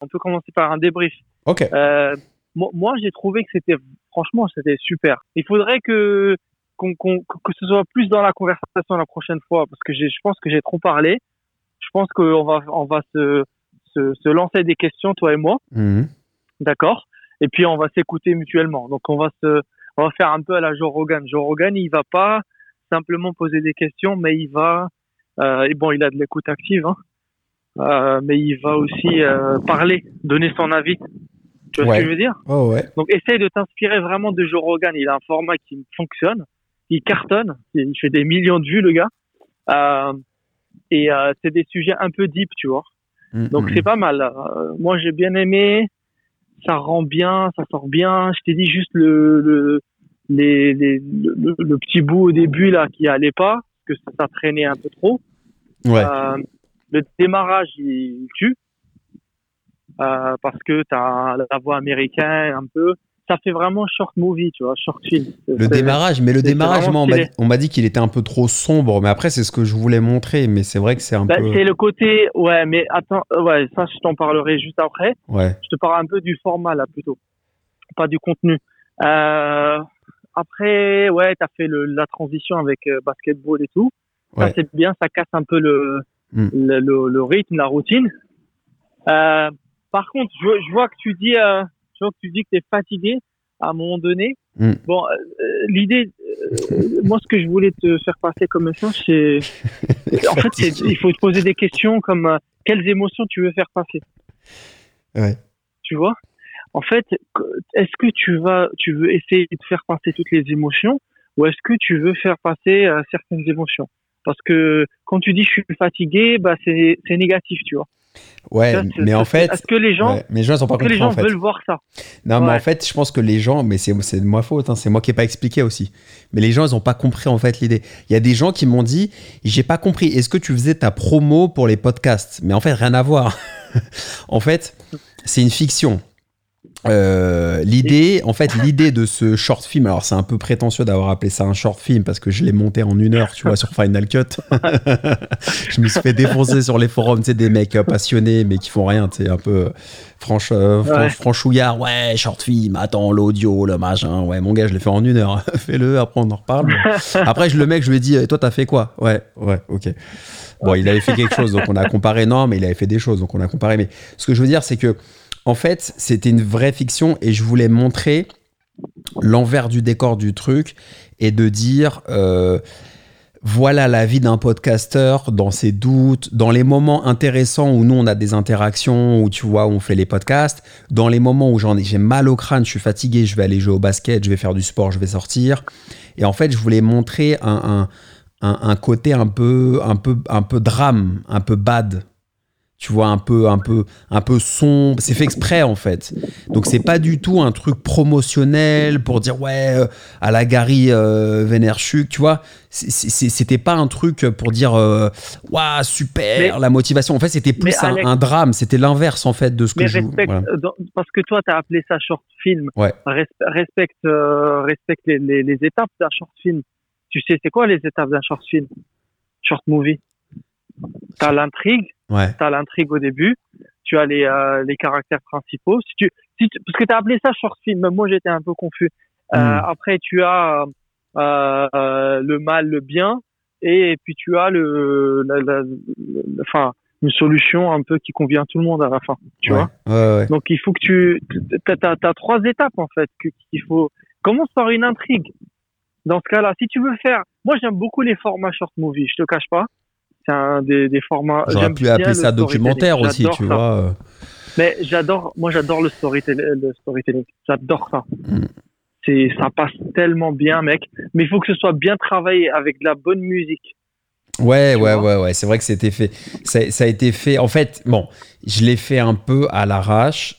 On peut commencer par un débrief. Ok. Euh, moi, j'ai trouvé que c'était franchement c'était super. Il faudrait que qu'on, que ce soit plus dans la conversation la prochaine fois parce que je pense que j'ai trop parlé. Je pense qu'on va on va se, se se lancer des questions toi et moi, Mhm. d'accord Et puis on va s'écouter mutuellement. Donc on va se on va faire un peu à la Joe Rogan. Joe Rogan, il va pas simplement poser des questions, mais il va euh, et bon, il a de l'écoute active, hein, euh, mais il va aussi euh, parler, donner son avis. Tu vois ce que je veux dire? Oh ouais. donc essaye de t'inspirer vraiment de Joe Rogan. Il a un format qui fonctionne, il cartonne, il fait des millions de vues le gars. Euh, et euh, c'est des sujets un peu deep, tu vois. Mhm. Donc c'est pas mal. Euh, moi j'ai bien aimé, ça rend bien, ça sort bien. Je t'ai dit juste le le, les, les, le le petit bout au début là qui allait pas, que ça, ça traînait un peu trop. Ouais. Le démarrage il tue euh, parce que t'as la voix américaine un peu. Ça fait vraiment short movie, tu vois, short film. Le démarrage, mais le démarrage, on m'a dit- qu'il était un peu trop sombre, mais après, c'est ce que je voulais montrer, mais c'est vrai que c'est un Bah, peu. c'est le côté, ouais, mais attends, euh, ouais, ça je t'en parlerai juste après. Ouais. Je te parle un peu du format là plutôt, pas du contenu. Euh, après, ouais, t'as fait le, la transition avec euh, basketball et tout. Ça Ouais. c'est bien, ça casse un peu le, Mm. le, le, le rythme, la routine. Euh, par contre, je, je vois que tu dis, euh, je vois que tu dis que t'es fatigué à un moment donné. Mm. Bon, euh, l'idée, moi, ce que je voulais te faire passer comme message, c'est, en fait, il faut te poser des questions comme quelles émotions tu veux faire passer. Ouais. Tu vois? En fait, est-ce que tu vas, tu veux essayer de faire passer toutes les émotions ou est-ce que tu veux faire passer certaines émotions? Parce que quand tu dis je suis fatigué, bah c'est, négatif, tu vois. Ouais, Ça, mais en fait. est-ce que les gens, ouais, mais les gens, ils ont pas est-ce que les compris, gens en fait. veulent voir ça? Non, mais en fait, je pense que les gens, mais c'est de ma faute, hein, c'est moi qui n'ai pas expliqué aussi. Mais les gens, ils n'ont pas compris en fait l'idée. Il y a des gens qui m'ont dit, j'ai pas compris. Est-ce que tu faisais ta promo pour les podcasts? Mais en fait, rien à voir. en fait, c'est une fiction. Euh, l'idée, en fait, l'idée de ce short film, alors c'est un peu prétentieux d'avoir appelé ça un short film parce que je l'ai monté en une heure, tu vois, sur Final Cut. je me suis fait défoncer sur les forums, tu sais, des mecs passionnés mais qui font rien, tu sais, un peu euh, franche, euh, fran- Ouais. franchouillard. Ouais, short film, attends, l'audio, le machin. Ouais, mon gars, je l'ai fait en une heure. Fais-le, après on en reparle. Après, je le mec, je lui ai dit, toi, t'as fait quoi? Ouais, ouais, ok. Bon, il avait fait quelque chose, donc on a comparé. Non, mais il avait fait des choses, donc on a comparé. Mais ce que je veux dire, c'est que, en fait, c'était une vraie fiction et je voulais montrer l'envers du décor du truc et de dire. euh, voilà la vie d'un podcasteur dans ses doutes, dans les moments intéressants où nous on a des interactions, où tu vois, où on fait les podcasts, dans les moments où j'en ai, j'ai mal au crâne, je suis fatigué, je vais aller jouer au basket, je vais faire du sport, je vais sortir. Et en fait, je voulais montrer un, un, un, côté un peu, un peu, un peu drame, un peu bad. Tu vois, un peu, un peu, un peu sombre. C'est fait exprès en fait. Donc c'est pas du tout un truc promotionnel pour dire ouais euh, à la Gary euh, Vaynerchuk, tu vois. C'était pas un truc pour dire waouh super Mais- la motivation. En fait, c'était plus un, Alex- un drame. C'était l'inverse en fait de ce que Mais je. respecte, voilà. euh, parce que toi, tu as appelé ça short film. Ouais. Res- respecte euh, respecte les, les, les étapes d'un short film. Tu sais, c'est quoi les étapes d'un short film? Short movie. Tu as l'intrigue, Ouais. tu as l'intrigue au début, tu as les, euh, les caractères principaux. Si tu, si tu- parce que tu as appelé ça short film, moi j'étais un peu confus. Euh, Mm. Après, tu as euh, euh, le mal, le bien, et puis tu as le, la, la- enfin, une solution un peu qui convient à tout le monde à la fin. Tu ouais. vois Ouais, ouais. donc il faut que tu t'as, t'as, t'as trois étapes en fait qu'il faut commence par une intrigue. Dans ce cas-là, si tu veux faire, moi j'aime beaucoup les formats short movie, je te cache pas. C'est un des, des formats. J'aurais pu appeler le ça documentaire aussi, tu ça. vois. Mais j'adore, moi j'adore le storytelling. J'adore ça. Mm. C'est, ça passe tellement bien, mec. Mais il faut que ce soit bien travaillé avec de la bonne musique. Ouais, Tu ouais, ouais, ouais. C'est vrai que c'était fait. Ça, ça a été fait. En fait, bon, je l'ai fait un peu à l'arrache.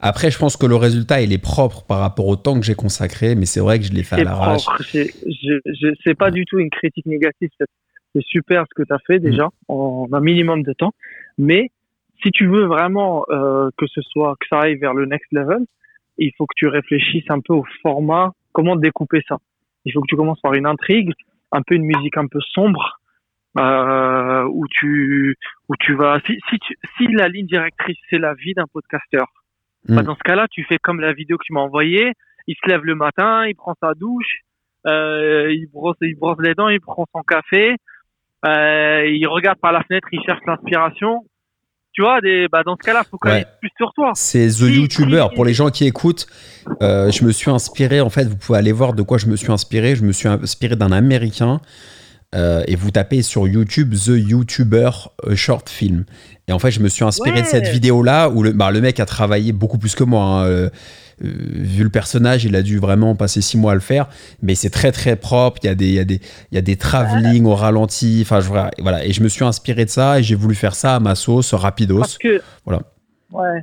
Après, je pense que le résultat, il est propre par rapport au temps que j'ai consacré, mais c'est vrai que je l'ai fait à l'arrache. c'est pas du tout une critique négative. C'est, super ce que tu as fait déjà en un minimum de temps. Mais si tu veux vraiment euh, que ce soit que ça aille vers le next level, il faut que tu réfléchisses un peu au format, comment découper ça. Il faut que tu commences par une intrigue, un peu une musique un peu sombre, euh, où tu où tu vas si si, tu, si la ligne directrice c'est la vie d'un podcasteur bah, Mm. dans ce cas-là tu fais comme la vidéo que tu m'as envoyée il se lève le matin il prend sa douche euh, il brosse il brosse les dents il prend son café euh, il regarde par la fenêtre il cherche l'inspiration tu vois des bah dans ce cas-là faut connaître plus sur toi C'est The Si- YouTuber. si- Pour les gens qui écoutent, euh, je me suis inspiré, en fait, vous pouvez aller voir de quoi je me suis inspiré. Je me suis inspiré d'un Américain. euh, et vous tapez sur YouTube The YouTuber Short Film. Et en fait, je me suis inspiré de cette vidéo-là où le, bah, le mec a travaillé beaucoup plus que moi. hein, vu le personnage, il a dû vraiment passer six mois à le faire. Mais c'est très très propre. Il y a des, il y a des, il y a des travelling au ralenti. Enfin, je, voilà. Et je me suis inspiré de ça et j'ai voulu faire ça à ma sauce, rapidos. parce que Voilà. ouais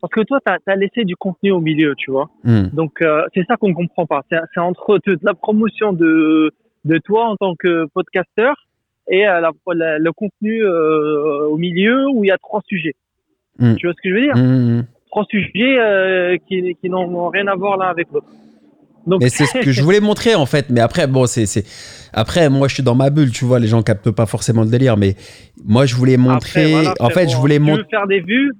parce que toi t'as as laissé du contenu au milieu tu vois Hmm. Donc euh, c'est ça qu'on comprend pas. C'est entre de la promotion de de toi en tant que podcasteur et euh, la, la- le contenu euh, au milieu où il y a trois sujets. Mm. Tu vois ce que je veux dire? Hmm. Trois sujets euh, qui, qui n'ont rien à voir l'un avec l'autre. Donc Mais c'est ce que je voulais montrer en fait. Mais après, bon, c'est, c'est... Après, moi, je suis dans ma bulle, tu vois, les gens captent pas forcément le délire. Mais moi, je voulais montrer. Après, voilà, en fait, je voulais Tu montrer. veux faire des vues,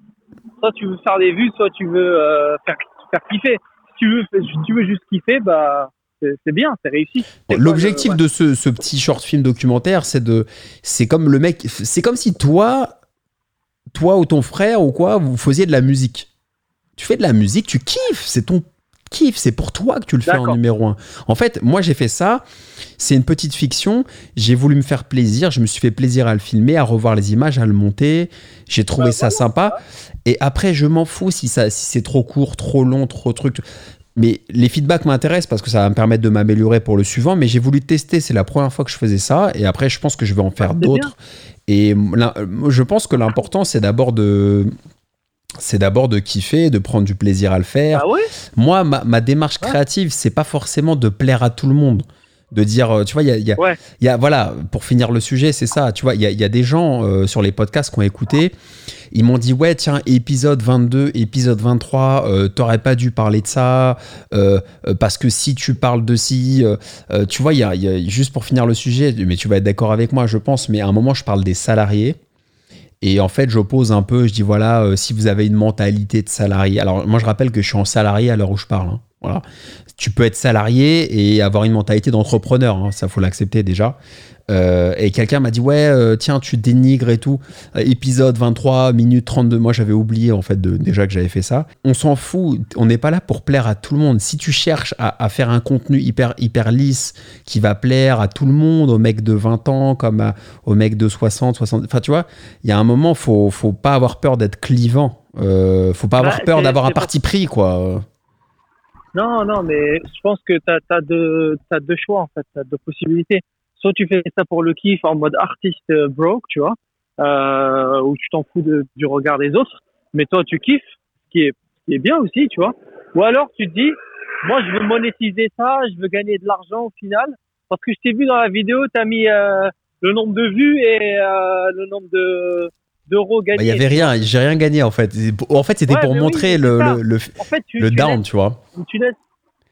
soit tu veux faire des vues, soit tu veux euh, faire faire kiffer. Si tu veux si tu veux juste kiffer, bah c'est bien, c'est réussi. L'objectif le- de ce, ce petit short film documentaire, c'est de, c'est comme le mec, c'est comme si toi, toi ou ton frère ou quoi, vous faisiez de la musique. Tu fais de la musique, tu kiffes, c'est ton kiff, c'est pour toi que tu le fais en numéro un. En fait, moi j'ai fait ça, c'est une petite fiction, j'ai voulu me faire plaisir, je me suis fait plaisir à le filmer, à revoir les images, à le monter, j'ai trouvé Bah, ça sympa. Et après, je m'en fous si, ça, si c'est trop court, trop long, trop truc. Mais les feedbacks m'intéressent parce que ça va me permettre de m'améliorer pour le suivant. Mais j'ai voulu tester, c'est la première fois que je faisais ça. Et après, je pense que je vais en faire c'est d'autres. Et l'im- je pense que l'important, c'est d'abord de. C'est d'abord de kiffer, de prendre du plaisir à le faire. Ah ouais? Moi, ma, ma démarche créative, c'est pas forcément de plaire à tout le monde. De dire, euh, tu vois, il y a, y a- Ouais. y a- voilà, pour finir le sujet, c'est ça. Tu vois, il y a, y a des gens euh, sur les podcasts qui ont écouté, ils m'ont dit, ouais, tiens, épisode 22, épisode 23, euh, t'aurais pas dû parler de ça, euh, parce que si tu parles de ci, tu vois, a, il y a- juste pour finir le sujet, mais tu vas être d'accord avec moi, je pense, mais à un moment, je parle des salariés. Et en fait, j'oppose un peu, je dis voilà, euh, si vous avez une mentalité de salarié. Alors, moi, je rappelle que je suis en salarié à l'heure où je parle. hein. Voilà. Tu peux être salarié et avoir une mentalité d'entrepreneur, hein, ça faut l'accepter déjà. Euh, et quelqu'un m'a dit ouais, euh, tiens, tu dénigres et tout. Euh, épisode 23 minutes 32. Moi, j'avais oublié en fait de, déjà que j'avais fait ça. On s'en fout. On n'est pas là pour plaire à tout le monde. Si tu cherches à, à faire un contenu hyper hyper lisse qui va plaire à tout le monde, aux mecs de 20 ans comme à- aux mecs de 60, 60. Enfin, tu vois, il y a un moment, faut faut pas avoir peur d'être clivant. Euh, faut pas avoir Bah, peur c'est- d'avoir un parti pris, quoi. Non, non, mais je pense que tu as, deux, t'as deux choix, en fait, tu as deux possibilités. Soit tu fais ça pour le kiff en mode artiste euh, broke, tu vois, euh, où tu t'en fous de- du regard des autres, mais toi tu kiffes, ce qui est, qui est bien aussi, tu vois. Ou alors tu te dis, moi je veux monétiser ça, je veux gagner de l'argent au final, parce que je t'ai vu dans la vidéo, tu as mis euh, le nombre de vues et euh, le nombre de d'euros Bah, gagnés. Il y avait rien, j'ai rien gagné en fait. En fait, c'était Ouais, pour oui, montrer le, le, le, En fait, tu, le tu down, laisses- tu vois. tu laisses,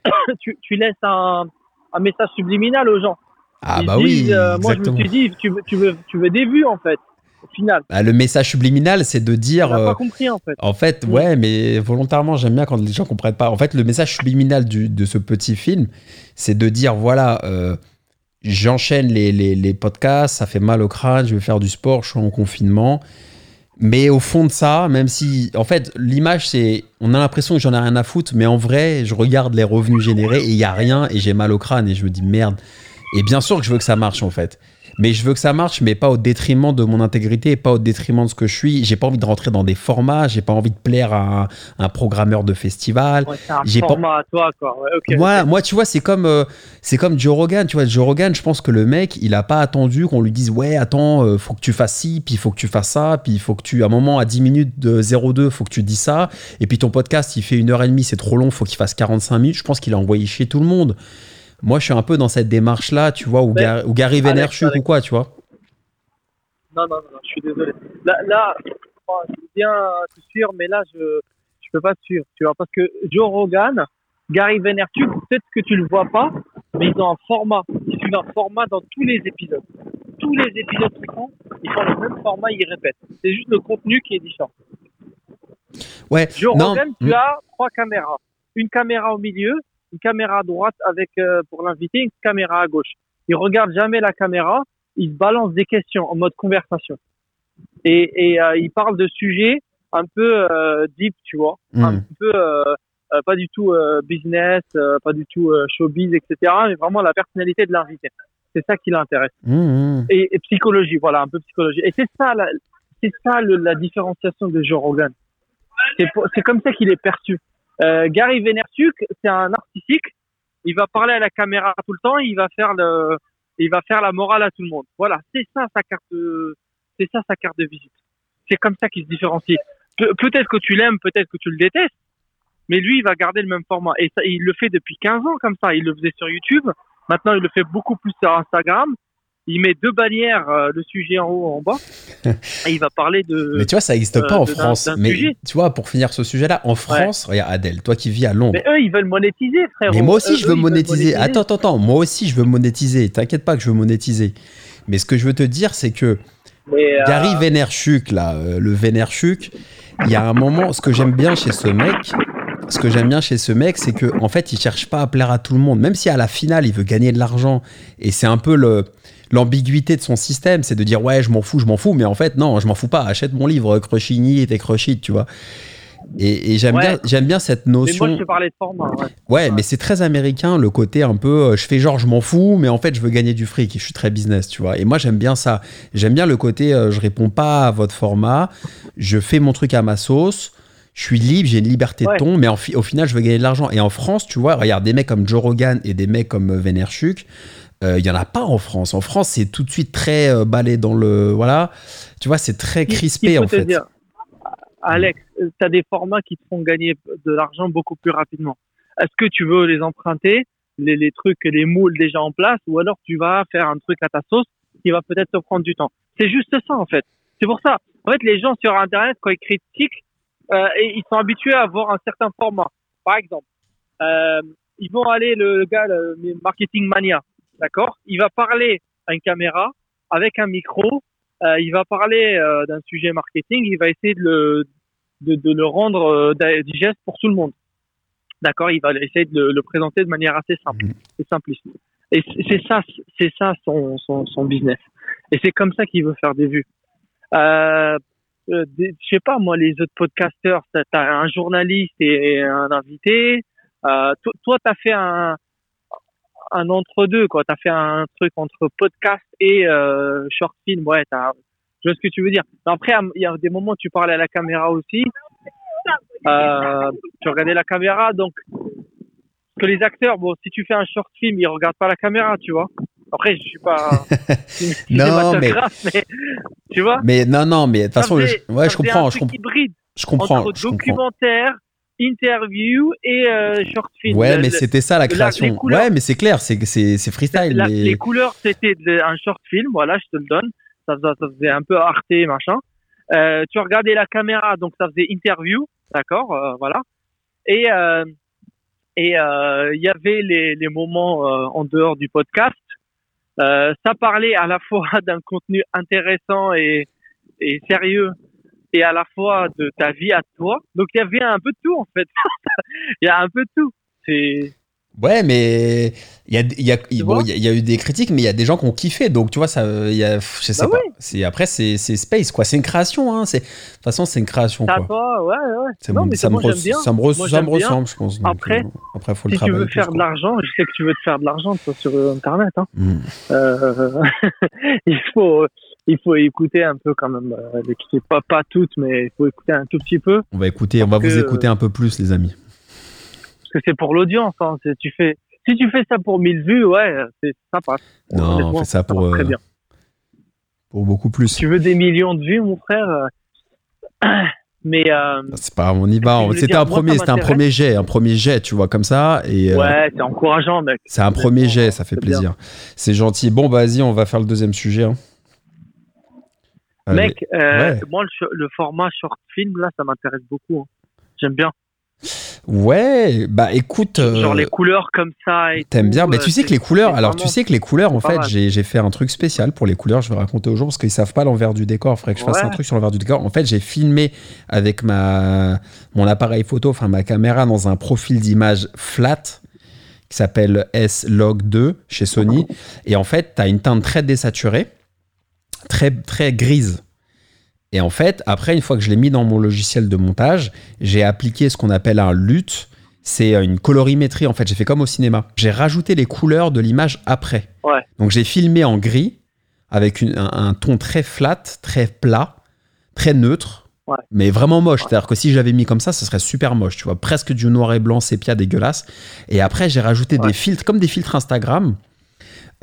tu, tu laisses un, un message subliminal aux gens. Ah Ils bah disent, oui, euh, moi, je me suis dit, tu veux, tu veux, tu veux des vues, en fait, au final. Bah, le message subliminal, c'est de dire. n'as euh, pas compris, en fait. En fait, Mm. ouais, mais volontairement, j'aime bien quand les gens comprennent pas. En fait, le message subliminal du- de ce petit film, c'est de dire voilà, euh, j'enchaîne les, podcasts, ça fait mal au crâne, je vais faire du sport, je suis en confinement. Mais au fond de ça, même si, en fait, l'image, c'est, on a l'impression que j'en ai rien à foutre, mais en vrai, je regarde les revenus générés et il y a rien et j'ai mal au crâne et je me dis merde. Et bien sûr que je veux que ça marche en fait. Mais je veux que ça marche, mais pas au détriment de mon intégrité, pas au détriment de ce que je suis. J'ai pas envie de rentrer dans des formats, j'ai pas envie de plaire à un, un programmeur de festival. Ouais, c'est un j'ai pas- format à toi, quoi. Ouais, ok. Moi, moi, tu vois, c'est comme, euh, c'est comme Joe Rogan. Tu vois, Joe Rogan, je pense que le mec, il a pas attendu qu'on lui dise ouais, attends, euh, faut que tu fasses ci, puis il faut que tu fasses ça, puis il faut que tu, à un moment, à 10 minutes de 02, faut que tu dis ça. Et puis ton podcast, il fait une heure et demie, c'est trop long, faut qu'il fasse 45 minutes. Je pense qu'il a envoyé chez tout le monde. Moi, je suis un peu dans cette démarche-là, tu vois, Gar- où Gary Vaynerchuk Alex. ou quoi, tu vois. Non, non, non, je suis désolé. Là, là bon, je veux bien te suivre, mais là, je je peux pas te suivre, tu vois, parce que Joe Rogan, Gary Vaynerchuk, peut-être que tu le vois pas, mais ils ont un format. Ils suivent un format dans tous les épisodes. tous les épisodes qu'ils font, ils font le même format, ils répètent. C'est juste le contenu qui est différent. Ouais. Joe. Rogan, tu Mm. as trois caméras. Une caméra au milieu, une caméra à droite avec euh, pour l'invité, une caméra à gauche. Il regarde jamais la caméra, il se balance des questions en mode conversation. Et, et euh, il parle de sujets un peu euh, deep, tu vois, Mm. un peu pas du tout business, pas du tout showbiz, etc. Mais vraiment la personnalité de l'invité. C'est ça qui l'intéresse Mm, mm. et, et psychologie, voilà, un peu psychologie. Et c'est ça, la, c'est ça le- la différenciation de Joe Rogan. C'est comme ça qu'il est perçu. Euh, Gary Vaynerchuk, c'est un narcissique. Il va parler à la caméra tout le temps. Il va faire le, il va faire la morale à tout le monde. Voilà, c'est ça sa carte, de- c'est ça sa carte de visite. C'est comme ça qu'il se différencie. Pe- peut-être que tu l'aimes, peut-être que tu le détestes, mais lui, il va garder le même format. Et ça, il le fait depuis 15 ans comme ça. Il le faisait sur YouTube. Maintenant, il le fait beaucoup plus sur Instagram. Il met deux bannières, euh, le sujet en haut, en bas. Et il va parler de. Mais tu vois, ça n'existe euh, pas en France. Mais sujet. tu vois, pour finir ce sujet-là, en France, regarde Adèle, toi qui vis à Londres. Mais eux, ils veulent monétiser, frérot. Mais moi aussi, Eux, je veux monétiser. Attends, attends, attends. Moi aussi, je veux monétiser. T'inquiète pas que je veux monétiser. Mais ce que je veux te dire, c'est que Mais, euh, Gary Vaynerchuk, là, euh, le Vaynerchuk, il y a un moment, ce que j'aime bien chez ce mec, ce que j'aime bien chez ce mec, c'est que en fait, il cherche pas à plaire à tout le monde. Même si à la finale, il veut gagner de l'argent, et c'est un peu le l'ambiguïté de son système, c'est de dire ouais, je m'en fous, je m'en fous, mais en fait non, je m'en fous pas. Achète mon livre, Crushini et tes Crushit, tu vois. Et, et j'aime Ouais. bien, j'aime bien cette mais notion. moi, je te parlais de format. Ouais. Ouais, mais c'est très américain, le côté un peu, euh, je fais genre, je m'en fous, mais en fait, je veux gagner du fric et je suis très business, tu vois. Et moi, j'aime bien ça. J'aime bien le côté, euh, je réponds pas à votre format, je fais mon truc à ma sauce, je suis libre, j'ai une liberté de ton, mais en fi- au final, je veux gagner de l'argent. Et en France, tu vois, regarde, des mecs comme Joe Rogan et des mecs comme euh, Euh, il y en a pas en France. En France, c'est tout de suite très euh, balai dans le. Voilà. Tu vois, c'est très crispé, en fait. dire, Alex, tu as des formats qui te font gagner de l'argent beaucoup plus rapidement. Est-ce que tu veux les emprunter, les, les trucs, les moules déjà en place, ou alors tu vas faire un truc à ta sauce qui va peut-être te prendre du temps? C'est juste ça, en fait. C'est pour ça. En fait, les gens sur Internet, quand ils critiquent, euh, et ils sont habitués à avoir un certain format. Par exemple, euh, ils vont aller, le, le gars, le marketing mania, d'accord Il va parler à une caméra avec un micro euh, il va parler euh, d'un sujet marketing, il va essayer de le, de, de le rendre euh, digeste pour tout le monde. D'accord Il va essayer de le, le présenter de manière assez simple Mhm. et simpliste. Et c'est- ça, c'est ça son, son, son business. Et c'est comme ça qu'il veut faire des vues. Euh, euh, des- je sais pas moi, les autres podcasteurs, t'as as un journaliste et un invité. Euh, to- toi, t'as fait un un entre deux quoi. T'as fait un truc entre podcast et euh, short film. Ouais, t'as. Je vois ce que tu veux dire. Mais après, il y a des moments où tu parlais à la caméra aussi. Euh, tu regardais la caméra, donc que les acteurs, bon, si tu fais un short film, ils regardent pas la caméra, tu vois. Après, je suis pas Non, mais- tu vois. Mais non, non, mais de toute façon, je, ouais, je comprends, je, comp- hybride je comprends, entre je comprends. Interview et euh, short film. Ouais, mais c'était ça la la- création. couleurs- ouais, mais c'est clair, c'est c'est c'est freestyle. la- mais... les couleurs, c'était un short film, voilà, je te le donne. Ça, faisait- ça faisait un peu arte, machin. Euh, tu regardais la caméra, donc ça faisait interview, d'accord, euh, voilà. Et euh, et il y avait les, les moments en dehors du podcast. Ça parlait à la fois d'un contenu intéressant et, et sérieux, et à la fois de ta vie à toi. Donc il y avait un peu de tout en fait. Il y a un peu de tout. C'est Ouais, mais il y a, y, a, bon, y a- il y a eu des critiques, mais il y a des gens qui ont kiffé. Donc, tu vois, ça, il y a, je sais Bah pas. oui. C'est après, c'est space, quoi. C'est une création, hein. C'est de toute façon, c'est une création, ça quoi. toi, ouais, ouais. Ça Non, me- mais ça me moi, j'aime res- bien. ça me res- Moi, ça j'aime me bien. ressemble, je pense. Après, euh, après, faut le si tu veux plus, faire de l'argent, je sais que tu veux te faire de l'argent sur Internet. Hein. Mm. Euh, il faut, il faut écouter un peu quand même. Euh, pas pas toutes, mais il faut écouter un tout petit peu On va écouter, on va vous écouter un peu plus, les amis. parce que c'est pour l'audience. Hein. Tu fais, si tu fais ça pour 1000 vues, ouais, c'est ça passe. Non, on fait ça pour, très euh, bien. Pour beaucoup plus. Si tu veux des millions de vues, mon frère. euh, Mais euh, C'est pas, on y va. C'était un moi, premier, c'était un premier jet, un premier jet, tu vois, comme ça. Et euh, ouais, c'est encourageant, mec. c'est un premier jet, ça fait plaisir. C'est gentil. Bon, bah, vas-y, on va faire le deuxième sujet. hein. Allez. Mec, euh, Ouais. moi, le, format short film, là, ça m'intéresse beaucoup. hein. J'aime bien. Ouais, bah écoute. Genre les couleurs comme ça. T'aimes bien, mais euh, tu sais que les couleurs, alors tu sais que les couleurs, en fait, j'ai fait un truc spécial pour les couleurs, je vais raconter aux gens parce qu'ils savent pas l'envers du décor, il faudrait que je fasse un truc sur l'envers du décor. En fait, j'ai filmé avec ma, mon appareil photo, enfin ma caméra dans un profil d'image flat qui s'appelle S-Log2 chez Sony. Et en fait, tu as une teinte très désaturée, très, très grise. Et en fait, après, une fois que je l'ai mis dans mon logiciel de montage, j'ai appliqué ce qu'on appelle un LUT. C'est euh, une colorimétrie, en fait. J'ai fait comme au cinéma. J'ai rajouté les couleurs de l'image après. Ouais. Donc, j'ai filmé en gris avec une- un, un ton très flat, très plat, très neutre, Ouais. mais vraiment moche. C'est-à-dire que si j'avais mis comme ça, ce serait super moche, tu vois. Presque du noir et blanc sépia dégueulasse. Et après, j'ai rajouté des filtres, comme des filtres Instagram,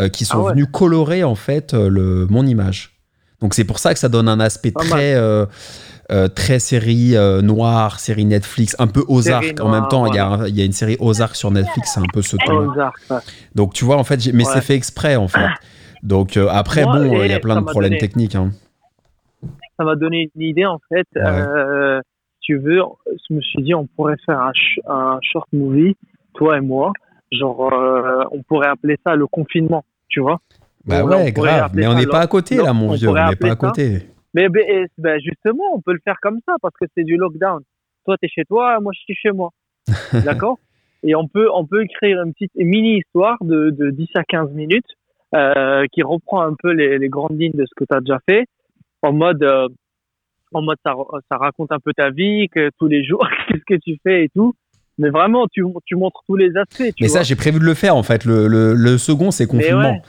qui sont Ah ouais. venus colorer, en fait, euh, le, mon image. Donc, c'est pour ça que ça donne un aspect Pas très, euh, euh, très série euh, noire, série Netflix, un peu Ozark. En même temps, il y, voilà. y a une série Ozark sur Netflix, c'est un peu ce ton. Donc, tu vois, en fait, mais Ouais. c'est fait exprès, en fait. Donc, euh, après, Moi, bon, euh, il y a plein de problèmes donné- techniques. hein. ça m'a donné une idée en fait. Ouais. Euh, tu veux, je me suis dit on pourrait faire un, un short movie, toi et moi. Genre, euh, on pourrait appeler ça le confinement, tu vois. Bah ouais, grave. Mais on n'est pas à côté, là, mon on vieux. On n'est pas à côté. Mais, mais, et, ben, justement, on peut le faire comme ça parce que c'est du lockdown. Toi, tu es chez toi, moi, je suis chez moi. D'accord? Et on peut, on peut écrire une petite mini-histoire de, de 10 à 15 minutes euh, qui reprend un peu les, les grandes lignes de ce que tu as déjà fait en mode, euh, en mode ça, ça raconte un peu ta vie, que tous les jours, qu'est-ce que tu fais et tout. Mais vraiment, tu, tu montres tous les aspects. Tu Mais vois. ça, j'ai prévu de le faire, en fait. Le, le, le second, c'est confinement. ouais.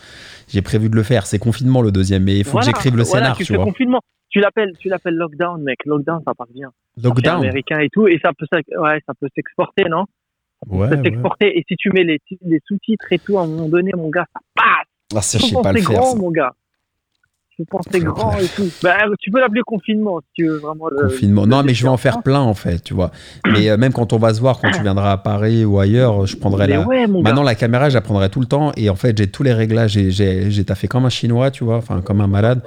J'ai prévu de le faire. C'est confinement, le deuxième. Mais il faut Voilà, que j'écrive le voilà, scénar, tu, tu vois. confinement. Tu l'appelles, tu l'appelles lockdown, mec. Lockdown, ça part bien. Lockdown. américain et tout, et ça peut, ouais, ça peut s'exporter, non? Ouais, Ça peut ouais. s'exporter. Et si tu mets les, ti- les sous-titres et tout, à un moment donné, mon gars, ça passe. Ah, ça, je sais pas le c'est faire. grand, ça. mon gars. Je pense que c'est Ouais. grand et tout. Bah, tu peux l'appeler confinement si tu veux vraiment. le- Confinement. le Non, mais je vais en faire plein, en fait, tu vois. Mais euh, même quand on va se voir, quand tu viendras à Paris ou ailleurs, je prendrai Mais la. ouais, mon gars. Maintenant, la caméra, je la prendrai tout le temps. Et en fait, j'ai tous les réglages. J'ai- taffé comme un chinois, tu vois, enfin, comme un malade.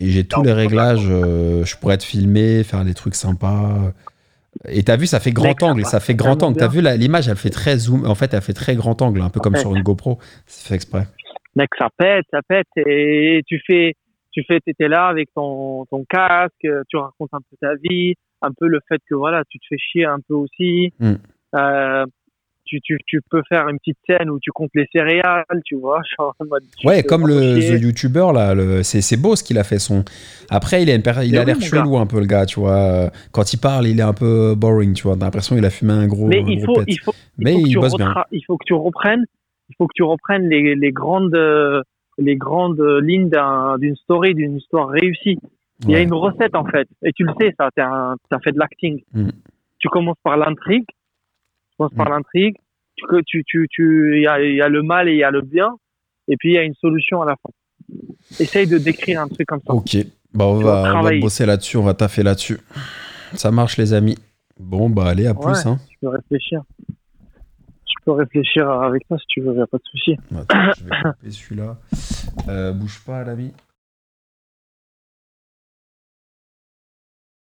Et j'ai tous les réglages. euh, je pourrais te filmer, faire des trucs sympas. Et t'as vu, ça fait grand angle. Ça fait grand angle. T'as vu l'image, elle fait très zoom. En fait, elle fait très grand angle, un peu comme sur une GoPro. C'est fait exprès. Mec, ça pète, ça pète. Et tu fais, tu fais, t'étais là avec ton, ton casque, tu racontes un peu ta vie, un peu le fait que voilà, tu te fais chier un peu aussi. Mm. Euh, tu, tu, tu peux faire une petite scène où tu comptes les céréales, tu vois, genre en mode. tu Ouais, comme le. The YouTuber là, c'est c'est beau ce qu'il a fait son. Après, il a une per- il a l'air chelou un peu le gars, tu vois. Quand il parle, il est un peu boring, tu vois. T'as l'impression qu'il a fumé un gros. Mais un il gros faut, pet. il faut, il Mais faut il bosse bien. il faut que tu reprennes, il faut que tu reprennes les, les grandes, euh, les grandes lignes d'un- d'une story, d'une histoire réussie. Il y a une recette en fait, et tu le sais, ça, t'as fait de l'acting. Mm. Tu commences par l'intrigue, tu commences par Mm. l'intrigue, tu, tu, tu, tu, il y a, il y a le mal et il y a le bien, et puis il y a une solution à la fin. Essaye de décrire un truc comme ça. Ok. Bah, on va, on va bosser là-dessus, on va taffer là-dessus. Ça marche, les amis. Bon, bah, allez, à Ouais. plus. Hein. Tu peux réfléchir. Réfléchir avec toi si tu veux, y a pas de souci. Attends, je vais couper celui-là. Euh, bouge pas, l'ami.